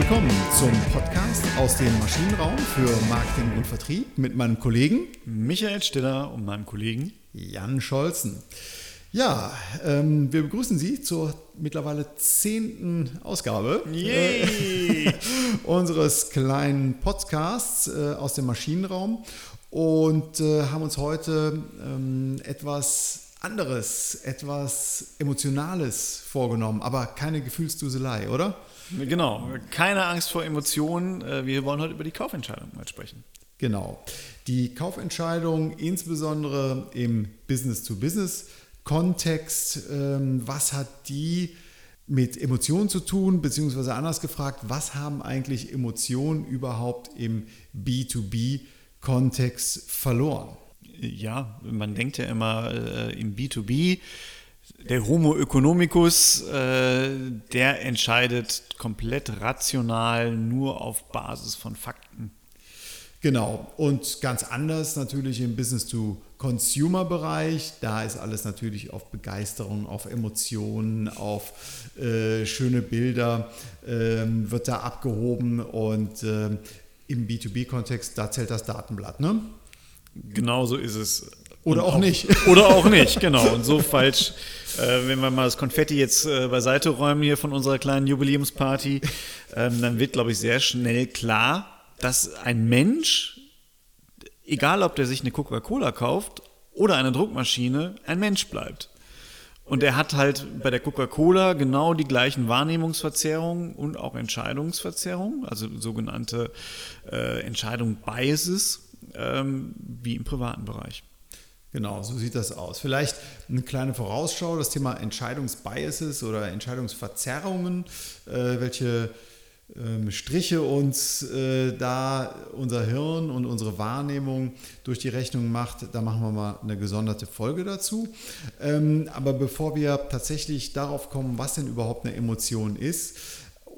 willkommen zum Podcast aus dem Maschinenraum für Marketing und Vertrieb mit meinem Kollegen Michael Stiller und meinem Kollegen Jan Scholzen. Ja, ähm, wir begrüßen Sie zur mittlerweile zehnten Ausgabe äh, unseres kleinen Podcasts äh, aus dem Maschinenraum und äh, haben uns heute ähm, etwas anderes, etwas Emotionales vorgenommen, aber keine Gefühlsduselei, oder? Genau, keine Angst vor Emotionen. Äh, wir wollen heute über die Kaufentscheidung mal sprechen. Genau. Die Kaufentscheidung insbesondere im Business-to-Business-Kontext, ähm, was hat die mit Emotionen zu tun, beziehungsweise anders gefragt, was haben eigentlich Emotionen überhaupt im B2B-Kontext verloren? Ja, man denkt ja immer äh, im B2B, der Homo economicus, äh, der entscheidet komplett rational nur auf Basis von Fakten. Genau. Und ganz anders natürlich im Business-to-Consumer-Bereich. Da ist alles natürlich auf Begeisterung, auf Emotionen, auf äh, schöne Bilder, äh, wird da abgehoben. Und äh, im B2B-Kontext, da zählt das Datenblatt, ne? Genau so ist es. Oder auch, auch, nicht. Oder auch nicht, genau. Und so falsch, äh, wenn wir mal das Konfetti jetzt äh, beiseite räumen hier von unserer kleinen Jubiläumsparty, ähm, dann wird, glaube ich, sehr schnell klar, dass ein Mensch, egal ob der sich eine Coca-Cola kauft oder eine Druckmaschine, ein Mensch bleibt. Und er hat halt bei der Coca-Cola genau die gleichen Wahrnehmungsverzerrungen und auch Entscheidungsverzerrungen, also sogenannte äh, Entscheidung Biases, ähm, wie im privaten Bereich. Genau, so sieht das aus. Vielleicht eine kleine Vorausschau, das Thema Entscheidungsbiases oder Entscheidungsverzerrungen, äh, welche ähm, Striche uns äh, da unser Hirn und unsere Wahrnehmung durch die Rechnung macht, da machen wir mal eine gesonderte Folge dazu. Ähm, aber bevor wir tatsächlich darauf kommen, was denn überhaupt eine Emotion ist,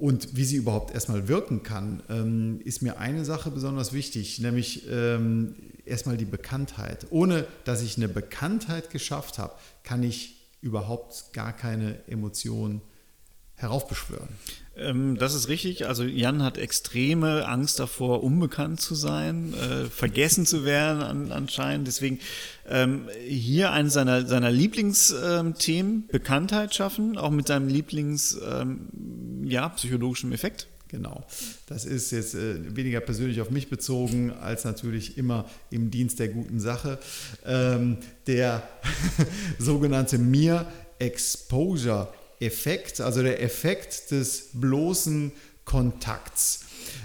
und wie sie überhaupt erstmal wirken kann, ähm, ist mir eine Sache besonders wichtig, nämlich ähm, erstmal die Bekanntheit. Ohne dass ich eine Bekanntheit geschafft habe, kann ich überhaupt gar keine Emotion heraufbeschwören. Ähm, das ist richtig. Also Jan hat extreme Angst davor, unbekannt zu sein, äh, vergessen zu werden an, anscheinend. Deswegen ähm, hier eines seiner, seiner Lieblingsthemen, Bekanntheit schaffen, auch mit seinem Lieblings, ähm, ja, psychologischen Effekt. Genau. Das ist jetzt äh, weniger persönlich auf mich bezogen, als natürlich immer im Dienst der guten Sache. Ähm, der sogenannte Mir Exposure Effekt, also der Effekt des bloßen Kontakts.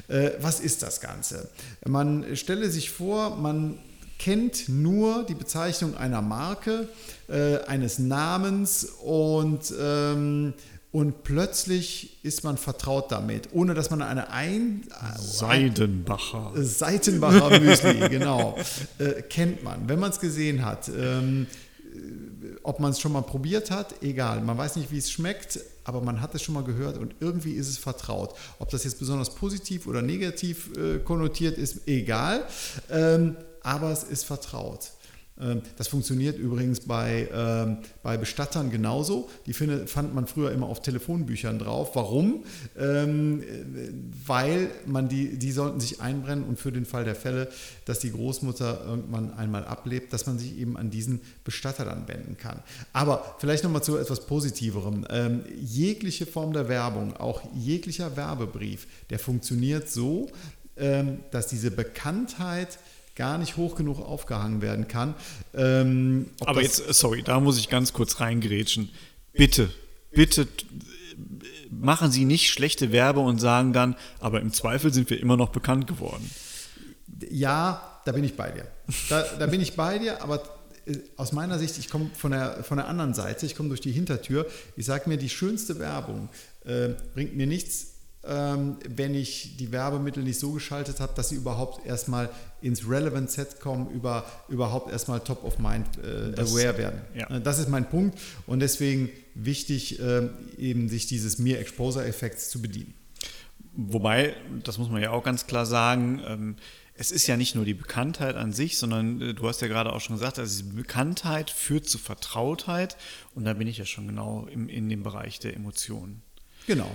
Äh, was ist das Ganze? Man stelle sich vor, man kennt nur die Bezeichnung einer Marke, äh, eines Namens und, ähm, und plötzlich ist man vertraut damit, ohne dass man eine ein Seidenbacher Seitenbacher Müsli, genau, äh, kennt man, wenn man es gesehen hat. Ähm, ob man es schon mal probiert hat, egal. Man weiß nicht, wie es schmeckt, aber man hat es schon mal gehört und irgendwie ist es vertraut. Ob das jetzt besonders positiv oder negativ äh, konnotiert ist, egal. Ähm, aber es ist vertraut. Ähm, das funktioniert übrigens bei, ähm, bei Bestattern genauso. Die finde, fand man früher immer auf Telefonbüchern drauf. Warum? Ähm, weil man die, die sollten sich einbrennen und für den Fall der Fälle, dass die Großmutter irgendwann einmal ablebt, dass man sich eben an diesen Bestatter dann wenden kann. Aber vielleicht nochmal zu etwas Positiverem. Ähm, jegliche Form der Werbung, auch jeglicher Werbebrief, der funktioniert so, ähm, dass diese Bekanntheit gar nicht hoch genug aufgehangen werden kann. Ähm, Aber jetzt, sorry, da muss ich ganz kurz reingrätschen. Bitte, bitte machen Sie nicht schlechte Werbe und sagen dann, aber im Zweifel sind wir immer noch bekannt geworden. Ja, da bin ich bei dir. Da, da bin ich bei dir, aber äh, aus meiner Sicht, ich komme von der, von der anderen Seite, ich komme durch die Hintertür. Ich sage mir, die schönste Werbung äh, bringt mir nichts, wenn ich die Werbemittel nicht so geschaltet habe, dass sie überhaupt erstmal ins Relevant Set kommen, über, überhaupt erstmal top of mind äh, das, aware werden. Ja. Äh, das ist mein Punkt und deswegen wichtig, äh, eben sich dieses Mere Exposure Effekts zu bedienen. Wobei, das muss man ja auch ganz klar sagen, ähm, es ist ja nicht nur die Bekanntheit an sich, sondern äh, du hast ja gerade auch schon gesagt, also diese Bekanntheit führt zu Vertrautheit und da bin ich ja schon genau im, in dem Bereich der Emotionen. Genau.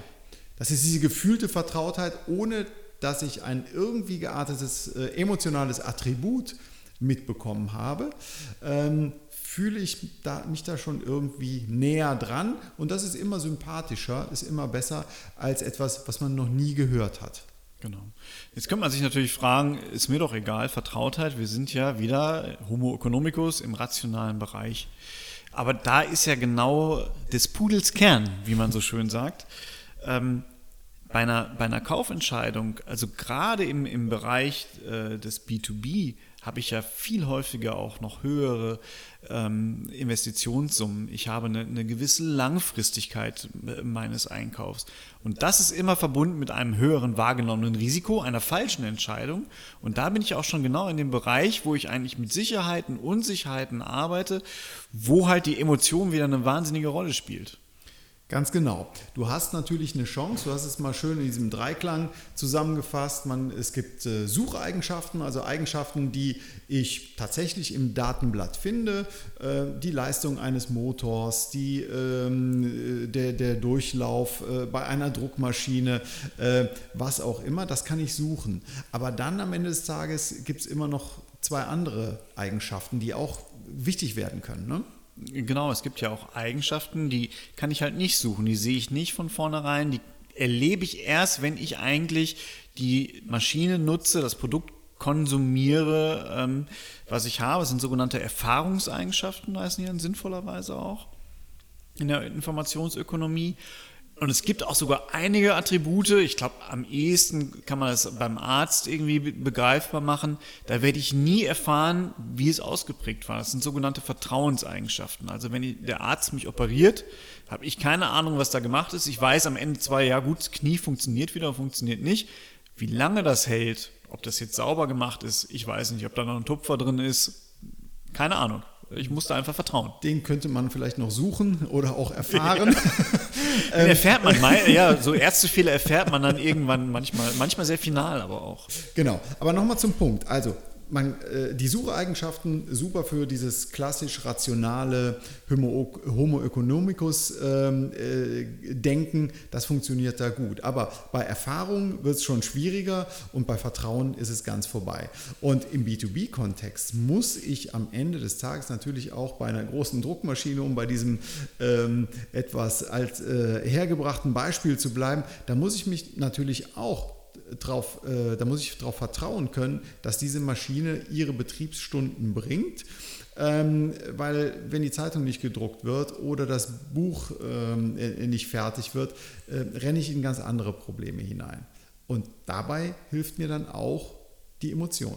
Das ist diese gefühlte Vertrautheit, ohne dass ich ein irgendwie geartetes äh, emotionales Attribut mitbekommen habe. Ähm, fühle ich da, mich da schon irgendwie näher dran und das ist immer sympathischer, ist immer besser als etwas, was man noch nie gehört hat. Genau. Jetzt könnte man sich natürlich fragen, ist mir doch egal, Vertrautheit, wir sind ja wieder Homo economicus im rationalen Bereich. Aber da ist ja genau des Pudels Kern, wie man so schön sagt. Ähm, bei, einer, bei einer Kaufentscheidung, also gerade im, im Bereich äh, des B2B, habe ich ja viel häufiger auch noch höhere ähm, Investitionssummen. Ich habe eine, eine, gewisse Langfristigkeit äh, meines Einkaufs. Und das ist immer verbunden mit einem höheren wahrgenommenen Risiko, einer falschen Entscheidung. Und da bin ich auch schon genau in dem Bereich, wo ich eigentlich mit Sicherheiten, Unsicherheiten arbeite, wo halt die Emotion wieder eine wahnsinnige Rolle spielt. Ganz genau. Du hast natürlich eine Chance, du hast es mal schön in diesem Dreiklang zusammengefasst. Man, es gibt äh, Sucheigenschaften, also Eigenschaften, die ich tatsächlich im Datenblatt finde. Äh, die Leistung eines Motors, die, ähm, der, der Durchlauf äh, bei einer Druckmaschine, äh, was auch immer, das kann ich suchen. Aber dann am Ende des Tages gibt es immer noch zwei andere Eigenschaften, die auch wichtig werden können. Ne? Genau, es gibt ja auch Eigenschaften, die kann ich halt nicht suchen, die sehe ich nicht von vornherein, die erlebe ich erst, wenn ich eigentlich die Maschine nutze, das Produkt konsumiere, ähm, was ich habe. Das sind sogenannte Erfahrungseigenschaften, heißen die dann sinnvollerweise auch in der Informationsökonomie. Und es gibt auch sogar einige Attribute, ich glaube, am ehesten kann man das beim Arzt irgendwie begreifbar machen. Da werde ich nie erfahren, wie es ausgeprägt war. Das sind sogenannte Vertrauenseigenschaften. Also wenn der Arzt mich operiert, habe ich keine Ahnung, was da gemacht ist. Ich weiß am Ende zwar, ja gut, das Knie funktioniert wieder, funktioniert nicht. Wie lange das hält, ob das jetzt sauber gemacht ist, ich weiß nicht, ob da noch ein Tupfer drin ist, keine Ahnung. Ich musste einfach vertrauen. Den könnte man vielleicht noch suchen oder auch erfahren. Ja. Den erfährt man mal, ja, so Ärztefehler erfährt man dann irgendwann manchmal, manchmal sehr final, aber auch. Genau, aber nochmal zum Punkt. Also, man, äh, die Sucheigenschaften super für dieses klassisch rationale Homo, Homo economicus ähm, äh, Denken, das funktioniert da gut. Aber bei Erfahrung wird es schon schwieriger und bei Vertrauen ist es ganz vorbei. Und im B2B-Kontext muss ich am Ende des Tages natürlich auch bei einer großen Druckmaschine, um bei diesem ähm, etwas als äh, hergebrachten Beispiel zu bleiben, da muss ich mich natürlich auch drauf, äh, da muss ich darauf vertrauen können, dass diese Maschine ihre Betriebsstunden bringt. Ähm, weil wenn die Zeitung nicht gedruckt wird oder das Buch ähm, äh, nicht fertig wird, äh, renne ich in ganz andere Probleme hinein. Und dabei hilft mir dann auch die Emotion.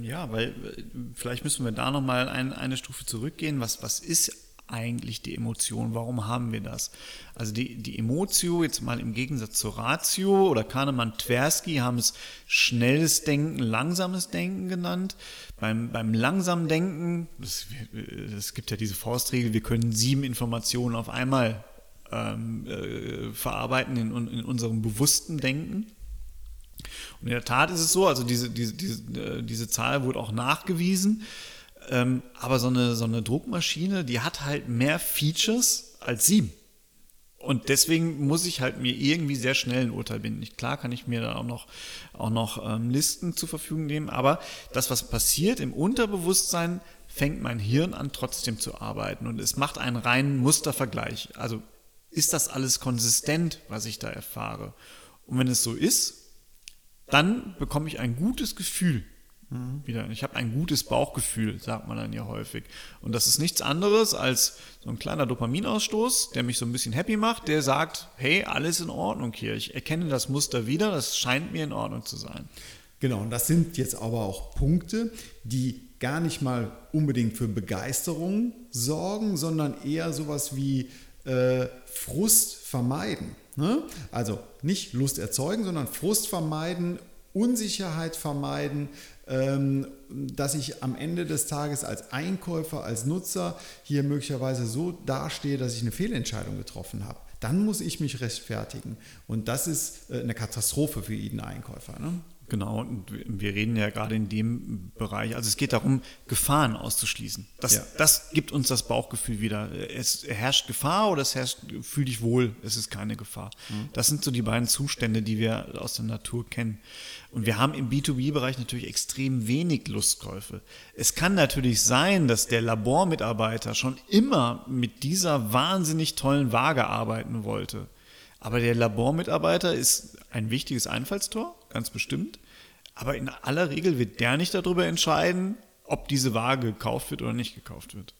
Ja, weil äh, vielleicht müssen wir da nochmal ein, eine Stufe zurückgehen. Was, was ist eigentlich die Emotion? Warum haben wir das? Also die, die Emotio, jetzt mal im Gegensatz zur Ratio oder Kahnemann, Tversky haben es schnelles Denken, langsames Denken genannt. Beim, beim langsamen Denken, es gibt ja diese Faustregel, wir können sieben Informationen auf einmal ähm, äh, verarbeiten in, in unserem bewussten Denken. Und in der Tat ist es so, also diese, diese, diese, äh, diese Zahl wurde auch nachgewiesen. Ähm, aber so eine, so eine Druckmaschine, die hat halt mehr Features als sieben. Und deswegen muss ich halt mir irgendwie sehr schnell ein Urteil binden. Klar kann ich mir da auch noch, auch noch ähm, Listen zur Verfügung nehmen, aber das, was passiert im Unterbewusstsein, fängt mein Hirn an, trotzdem zu arbeiten. Und es macht einen reinen Mustervergleich. Also ist das alles konsistent, was ich da erfahre? Und wenn es so ist, dann bekomme ich ein gutes Gefühl Mhm. Wieder. Ich habe ein gutes Bauchgefühl, sagt man dann ja häufig. Und das ist nichts anderes als so ein kleiner Dopaminausstoß, der mich so ein bisschen happy macht, der sagt, hey, alles in Ordnung hier. Ich erkenne das Muster wieder, das scheint mir in Ordnung zu sein. Genau, und das sind jetzt aber auch Punkte, die gar nicht mal unbedingt für Begeisterung sorgen, sondern eher sowas wie äh, Frust vermeiden. Ne? Also nicht Lust erzeugen, sondern Frust vermeiden, Unsicherheit vermeiden, ähm, dass ich am Ende des Tages als Einkäufer, als Nutzer hier möglicherweise so dastehe, dass ich eine Fehlentscheidung getroffen habe. Dann muss ich mich rechtfertigen. Und das ist äh, eine Katastrophe für jeden Einkäufer. Ne? Genau, und wir reden ja gerade in dem Bereich, also es geht darum, Gefahren auszuschließen. Das, ja. das gibt uns das Bauchgefühl wieder. Es herrscht Gefahr oder es herrscht, fühl dich wohl, es ist keine Gefahr. Mhm. Das sind so die beiden Zustände, die wir aus der Natur kennen. Und wir haben im B2B-Bereich natürlich extrem wenig Lustkäufe. Es kann natürlich sein, dass der Labormitarbeiter schon immer mit dieser wahnsinnig tollen Waage arbeiten wollte. Aber der Labormitarbeiter ist ein wichtiges Einfallstor, ganz bestimmt. Aber in aller Regel wird der nicht darüber entscheiden, ob diese Waage gekauft wird oder nicht gekauft wird.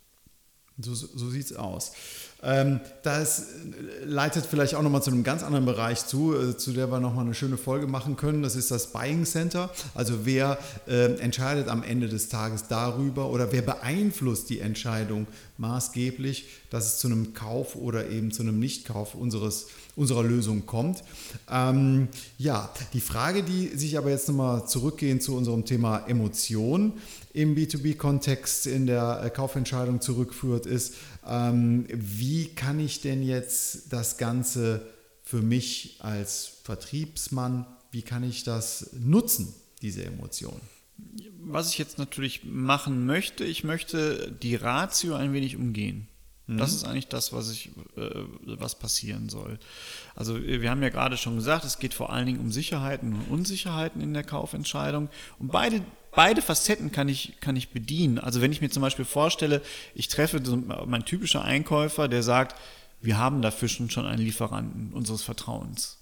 So, so sieht es aus. Ähm, das leitet vielleicht auch nochmal zu einem ganz anderen Bereich zu, äh, zu der wir nochmal eine schöne Folge machen können. Das ist das Buying Center. Also wer äh, entscheidet am Ende des Tages darüber oder wer beeinflusst die Entscheidung maßgeblich, dass es zu einem Kauf oder eben zu einem Nichtkauf unseres unserer Lösung kommt. Ähm, ja, die Frage, die sich aber jetzt nochmal zurückgehend zu unserem Thema Emotion im B2B-Kontext in der äh, Kaufentscheidung zurückführt, ist, ähm, wie kann ich denn jetzt das Ganze für mich als Vertriebsmann, wie kann ich das nutzen, diese Emotion? Was ich jetzt natürlich machen möchte, ich möchte die Ratio ein wenig umgehen. Mhm. Das ist eigentlich das, was, ich, äh, was passieren soll. Also wir haben ja gerade schon gesagt, es geht vor allen Dingen um Sicherheiten und Unsicherheiten in der Kaufentscheidung. Und beide, beide Facetten kann ich, kann ich bedienen. Also wenn ich mir zum Beispiel vorstelle, ich treffe so mein typischer Einkäufer, der sagt, wir haben dafür schon einen Lieferanten unseres Vertrauens.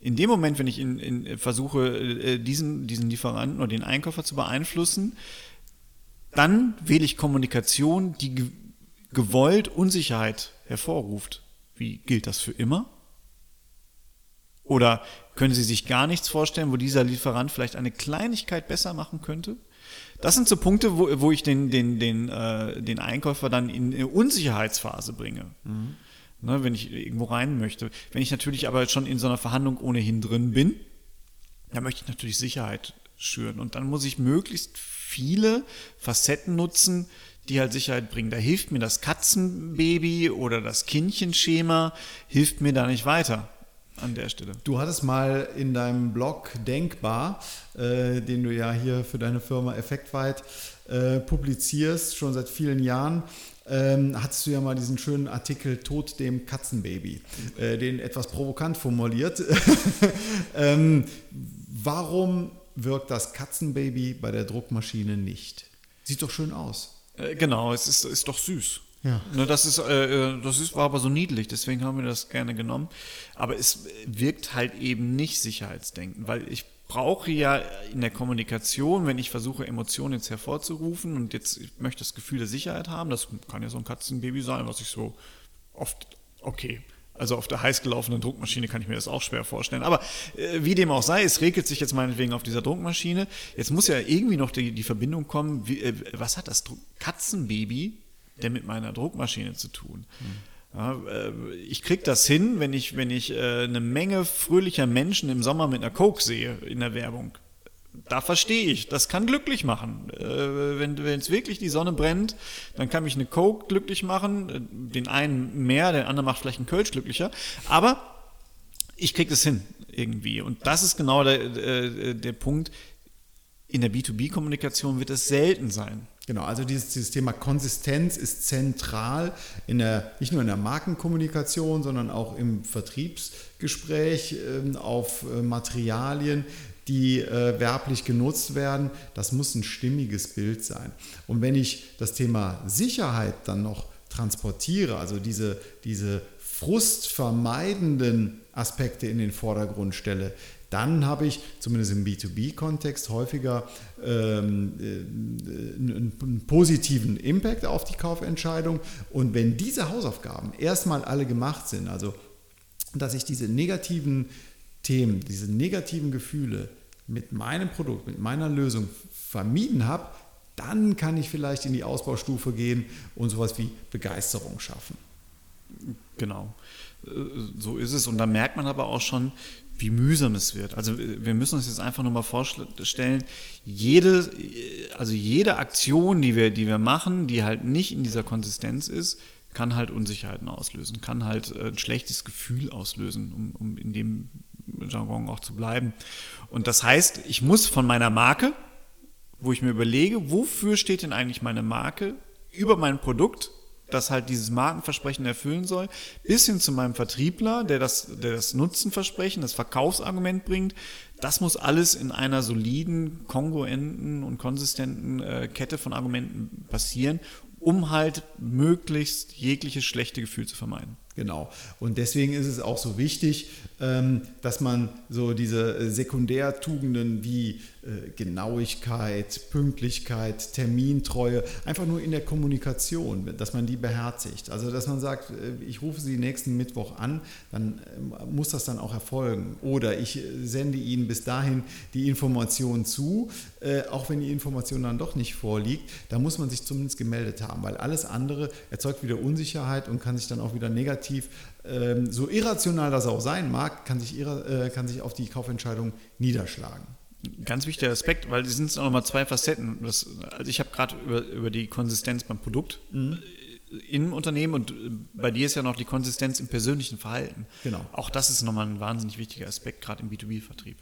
In dem Moment, wenn ich in, in, versuche, äh, diesen, diesen Lieferanten oder den Einkäufer zu beeinflussen, dann wähle ich Kommunikation, die gewollt Unsicherheit hervorruft. Wie gilt das für immer? Oder können Sie sich gar nichts vorstellen, wo dieser Lieferant vielleicht eine Kleinigkeit besser machen könnte? Das sind so Punkte, wo, wo ich den, den, den, äh, den Einkäufer dann in eine Unsicherheitsphase bringe. Mhm. Ne, wenn ich irgendwo rein möchte. Wenn ich natürlich aber schon in so einer Verhandlung ohnehin drin bin, dann möchte ich natürlich Sicherheit schüren. Und dann muss ich möglichst viele Facetten nutzen, die halt Sicherheit bringen. Da hilft mir das Katzenbaby oder das Kindchenschema, hilft mir da nicht weiter an der Stelle. Du hattest mal in deinem Blog Denkbar, äh, den du ja hier für deine Firma Effektweit äh, publizierst, schon seit vielen Jahren, ähm, hattest du ja mal diesen schönen Artikel Tod dem Katzenbaby, äh, den etwas provokant formuliert. ähm, warum wirkt das Katzenbaby bei der Druckmaschine nicht? Sieht doch schön aus. Äh, genau, es ist, ist doch süß. Ja. Ne, das ist, äh, das ist, war aber so niedlich, deswegen haben wir das gerne genommen. Aber es wirkt halt eben nicht Sicherheitsdenken, weil ich brauche ja in der Kommunikation, wenn ich versuche, Emotionen jetzt hervorzurufen und jetzt ich möchte das Gefühl der Sicherheit haben, das kann ja so ein Katzenbaby sein, was ich so oft, okay, also auf der heiß gelaufenen Druckmaschine kann ich mir das auch schwer vorstellen. Aber äh, wie dem auch sei, es regelt sich jetzt meinetwegen auf dieser Druckmaschine. Jetzt muss ja irgendwie noch die, die Verbindung kommen, wie, äh, was hat das Katzenbaby denn mit meiner Druckmaschine zu tun? Mhm. Ja, äh, ich kriege das hin, wenn ich, wenn ich äh, eine Menge fröhlicher Menschen im Sommer mit einer Coke sehe in der Werbung da verstehe ich, das kann glücklich machen. Äh, wenn es wirklich die Sonne brennt, dann kann mich eine Coke glücklich machen. Äh, den einen mehr, der andere macht vielleicht einen Kölsch glücklicher. Aber ich kriege das hin irgendwie. Und das ist genau der, der, der Punkt. In der B2B-Kommunikation wird es selten sein. Genau, also dieses, dieses, Thema Konsistenz ist zentral in der, nicht nur in der Markenkommunikation, sondern auch im Vertriebsgespräch äh, auf äh, Materialien, die äh, werblich genutzt werden. Das muss ein stimmiges Bild sein. Und wenn ich das Thema Sicherheit dann noch transportiere, also diese, diese frustvermeidenden Aspekte in den Vordergrund stelle, dann habe ich zumindest im B2B-Kontext häufiger ähm, äh, einen, einen positiven Impact auf die Kaufentscheidung. Und wenn diese Hausaufgaben erstmal alle gemacht sind, also dass ich diese negativen Themen, diese negativen Gefühle mit meinem Produkt, mit meiner Lösung vermieden habe, dann kann ich vielleicht in die Ausbaustufe gehen und sowas wie Begeisterung schaffen. Genau, so ist es. Und da merkt man aber auch schon, wie mühsam es wird. Also wir müssen uns jetzt einfach nur mal vorstellen, jede, also jede Aktion, die wir, die wir machen, die halt nicht in dieser Konsistenz ist, kann halt Unsicherheiten auslösen, kann halt äh, ein schlechtes Gefühl auslösen, um, um in dem Jargon auch zu bleiben. Und das heißt, ich muss von meiner Marke, wo ich mir überlege, wofür steht denn eigentlich meine Marke über mein Produkt, das halt dieses Markenversprechen erfüllen soll, bis hin zu meinem Vertriebler, der das, der das Nutzenversprechen, das Verkaufsargument bringt. Das muss alles in einer soliden, kongruenten und konsistenten äh, Kette von Argumenten passieren, um halt möglichst jegliches schlechte Gefühl zu vermeiden. Genau. Und deswegen ist es auch so wichtig, ähm, dass man so diese Sekundärtugenden wie äh, Genauigkeit, Pünktlichkeit, Termintreue, einfach nur in der Kommunikation, dass man die beherzigt. Also dass man sagt, äh, ich rufe Sie nächsten Mittwoch an, dann äh, muss das dann auch erfolgen. Oder ich sende Ihnen bis dahin die Information zu, auch wenn die Information dann doch nicht vorliegt, da muss man sich zumindest gemeldet haben, weil alles andere erzeugt wieder Unsicherheit und kann sich dann auch wieder negativ ähm, so irrational das auch sein mag, kann sich, kann sich auf die Kaufentscheidung niederschlagen ganz wichtiger Aspekt, weil es sind nochmal zwei Facetten. Das, also ich habe gerade über, über die Konsistenz beim Produkt mhm. im Unternehmen und bei dir ist ja noch die Konsistenz im persönlichen Verhalten. Genau. Auch das ist nochmal ein wahnsinnig wichtiger Aspekt, gerade im B2B-Vertrieb.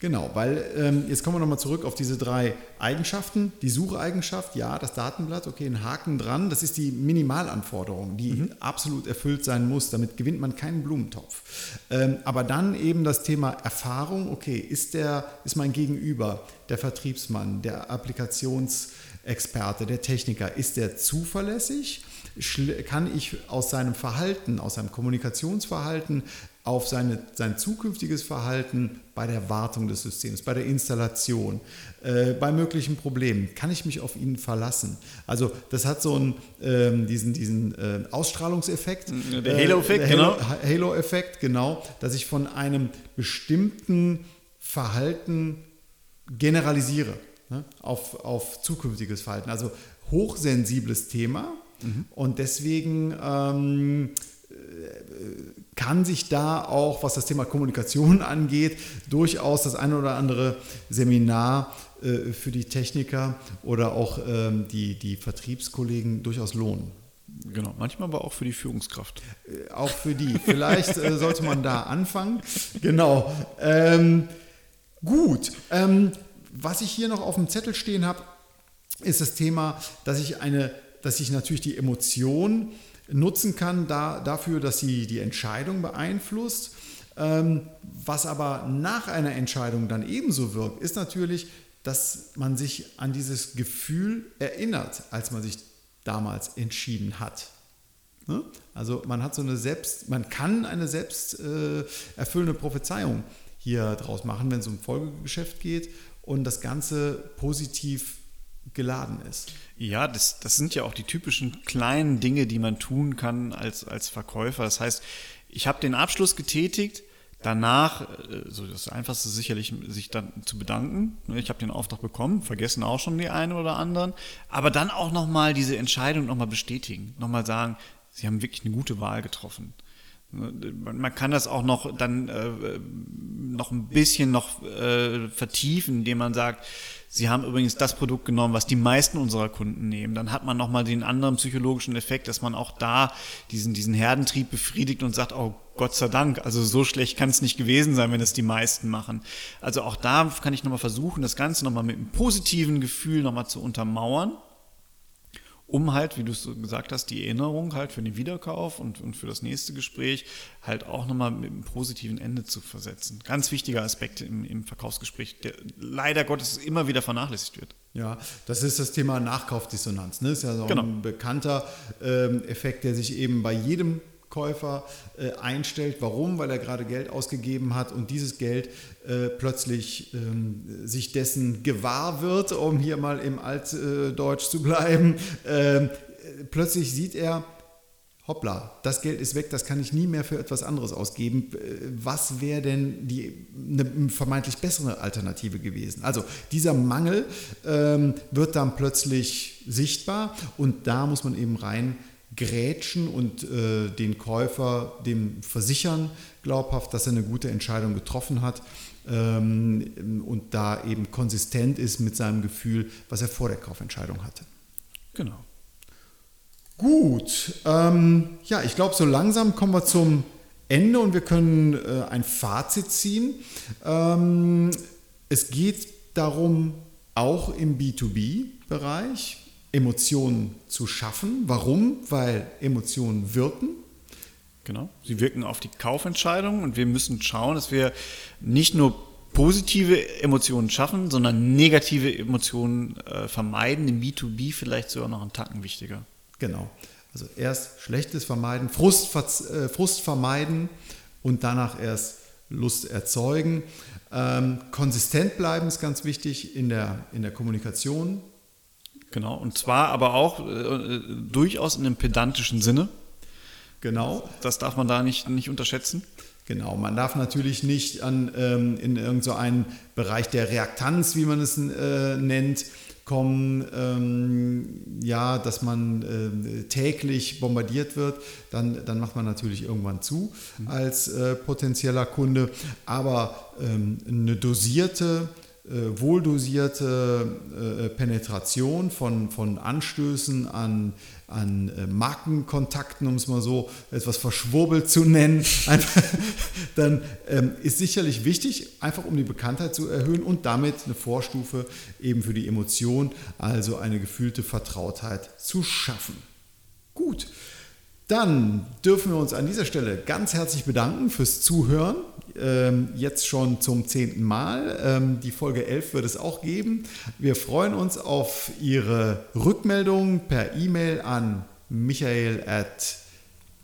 Genau, weil ähm, jetzt kommen wir nochmal zurück auf diese drei Eigenschaften. Die Sucheigenschaft, ja, das Datenblatt, okay, ein Haken dran. Das ist die Minimalanforderung, die mhm. absolut erfüllt sein muss. Damit gewinnt man keinen Blumentopf. Ähm, aber dann eben das Thema Erfahrung, okay, ist, der, ist mein Gegenüber, der Vertriebsmann, der Applikationsexperte, der Techniker, ist der zuverlässig? Kann ich aus seinem Verhalten, aus seinem Kommunikationsverhalten auf seine, sein zukünftiges Verhalten bei der Wartung des Systems, bei der Installation, äh, bei möglichen Problemen. Kann ich mich auf ihn verlassen? Also das hat so einen, ähm, diesen, diesen äh, Ausstrahlungseffekt. Der Halo-Effekt, äh, Halo, genau. Halo-Effekt, genau, dass ich von einem bestimmten Verhalten generalisiere ne, auf, auf zukünftiges Verhalten. Also hochsensibles Thema. Mhm. Und deswegen ähm, kann sich da auch, was das Thema Kommunikation angeht, durchaus das eine oder andere Seminar äh, für die Techniker oder auch ähm, die, die Vertriebskollegen durchaus lohnen. Genau, manchmal aber auch für die Führungskraft. Äh, auch für die. Vielleicht äh, sollte man da anfangen. Genau. Ähm, gut. Ähm, was ich hier noch auf dem Zettel stehen habe, ist das Thema, dass ich eine, dass ich natürlich die Emotion nutzen kann da, dafür, dass sie die Entscheidung beeinflusst. Ähm, was aber nach einer Entscheidung dann ebenso wirkt, ist natürlich, dass man sich an dieses Gefühl erinnert, als man sich damals entschieden hat. Ne? Also man hat so eine selbst, man kann eine selbst äh, erfüllende Prophezeiung hier draus machen, wenn es um Folgegeschäft geht und das Ganze positiv geladen ist. Ja, das, das sind ja auch die typischen kleinen Dinge, die man tun kann als, als Verkäufer. Das heißt, ich habe den Abschluss getätigt, danach, äh, so das Einfachste sicherlich, sich dann zu bedanken. Ich habe den Auftrag bekommen, vergessen auch schon die einen oder anderen, aber dann auch nochmal diese Entscheidung nochmal bestätigen, nochmal sagen, Sie haben wirklich eine gute Wahl getroffen. Man kann das auch noch dann äh, noch ein bisschen noch äh, vertiefen, indem man sagt, Sie haben übrigens das Produkt genommen, was die meisten unserer Kunden nehmen. Dann hat man nochmal den anderen psychologischen Effekt, dass man auch da diesen, diesen Herdentrieb befriedigt und sagt, oh Gott sei Dank, also so schlecht kann es nicht gewesen sein, wenn es die meisten machen. Also auch da kann ich nochmal versuchen, das Ganze nochmal mit einem positiven Gefühl nochmal zu untermauern um halt, wie du es so gesagt hast, die Erinnerung halt für den Wiederkauf und, und für das nächste Gespräch halt auch nochmal mit einem positiven Ende zu versetzen. Ganz wichtiger Aspekt im, im Verkaufsgespräch, der leider Gottes immer wieder vernachlässigt wird. Ja, das ist das Thema Nachkaufdissonanz. Ne? Das ist ja so genau. ein bekannter ähm, Effekt, der sich eben bei jedem Käufer äh, einstellt. Warum? Weil er gerade Geld ausgegeben hat und dieses Geld äh, plötzlich ähm, sich dessen gewahr wird, um hier mal im Altdeutsch zu bleiben. Ähm, plötzlich sieht er, hoppla, das Geld ist weg, das kann ich nie mehr für etwas anderes ausgeben. Äh, was wäre denn die eine vermeintlich bessere Alternative gewesen? Also dieser Mangel ähm, wird dann plötzlich sichtbar und da muss man eben rein grätschen und äh, den Käufer dem versichern, glaubhaft, dass er eine gute Entscheidung getroffen hat ähm, und da eben konsistent ist mit seinem Gefühl, was er vor der Kaufentscheidung hatte. Genau. Gut, ähm, ja, ich glaube, so langsam kommen wir zum Ende und wir können äh, ein Fazit ziehen. Ähm, es geht darum, auch im B2B-Bereich Emotionen zu schaffen. Warum? Weil Emotionen wirken. Genau. Sie wirken auf die Kaufentscheidung und wir müssen schauen, dass wir nicht nur positive Emotionen schaffen, sondern negative Emotionen äh, vermeiden. Im B2B vielleicht sogar noch einen Tacken wichtiger. Genau. Also erst Schlechtes vermeiden, Frust, äh, Frust vermeiden und danach erst Lust erzeugen. Ähm, konsistent bleiben ist ganz wichtig in der, in der Kommunikation. Genau, und zwar aber auch äh, äh durchaus in einem pedantischen Sinne. Genau. Das darf man da nicht, nicht unterschätzen. Genau, man darf natürlich nicht an, ähm, in irgendeinen so Bereich der Reaktanz, wie man es äh, nennt, kommen, ähm, ja, dass man äh, täglich bombardiert wird, dann, dann macht man natürlich irgendwann zu mhm. als äh, potenzieller Kunde. Aber ähm, eine dosierte äh, wohldosierte äh, Penetration von, von Anstößen an, an äh, Markenkontakten, um es mal so etwas verschwurbelt zu nennen, dann ähm, ist sicherlich wichtig, einfach um die Bekanntheit zu erhöhen und damit eine Vorstufe eben für die Emotion, also eine gefühlte Vertrautheit zu schaffen. Gut. Dann dürfen wir uns an dieser Stelle ganz herzlich bedanken fürs Zuhören. Ähm, jetzt schon zum zehnten Mal. Ähm, die Folge 11 wird es auch geben. Wir freuen uns auf Ihre Rückmeldung per E-Mail an michael at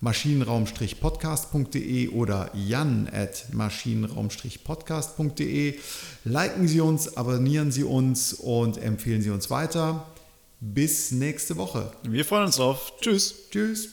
maschinenraum-podcast.de oder jan at maschinenraum-podcast.de. Liken Sie uns, abonnieren Sie uns und empfehlen Sie uns weiter. Bis nächste Woche. Wir freuen uns drauf. Tschüss. Tschüss.